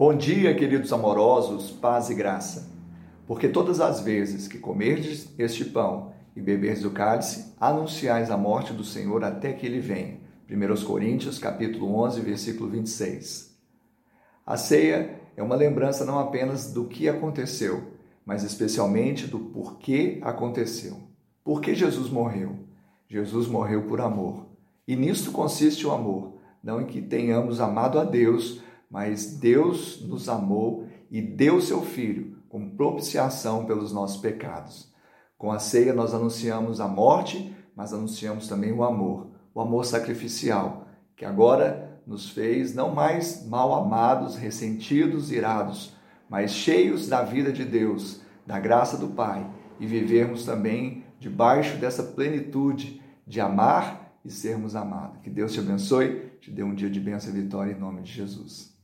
Bom dia, queridos amorosos, paz e graça. Porque todas as vezes que comerdes este pão e beberdes o cálice, anunciais a morte do Senhor até que ele venha. 1 Coríntios, capítulo 11, versículo 26. A ceia é uma lembrança não apenas do que aconteceu, mas especialmente do porquê aconteceu. Por que Jesus morreu? Jesus morreu por amor. E nisto consiste o amor, não em que tenhamos amado a Deus, mas Deus nos amou e deu seu Filho como propiciação pelos nossos pecados. Com a ceia nós anunciamos a morte, mas anunciamos também o amor, o amor sacrificial, que agora nos fez não mais mal amados, ressentidos, irados, mas cheios da vida de Deus, da graça do Pai, e vivermos também debaixo dessa plenitude de amar e sermos amados. Que Deus te abençoe, te dê um dia de bênção e vitória em nome de Jesus.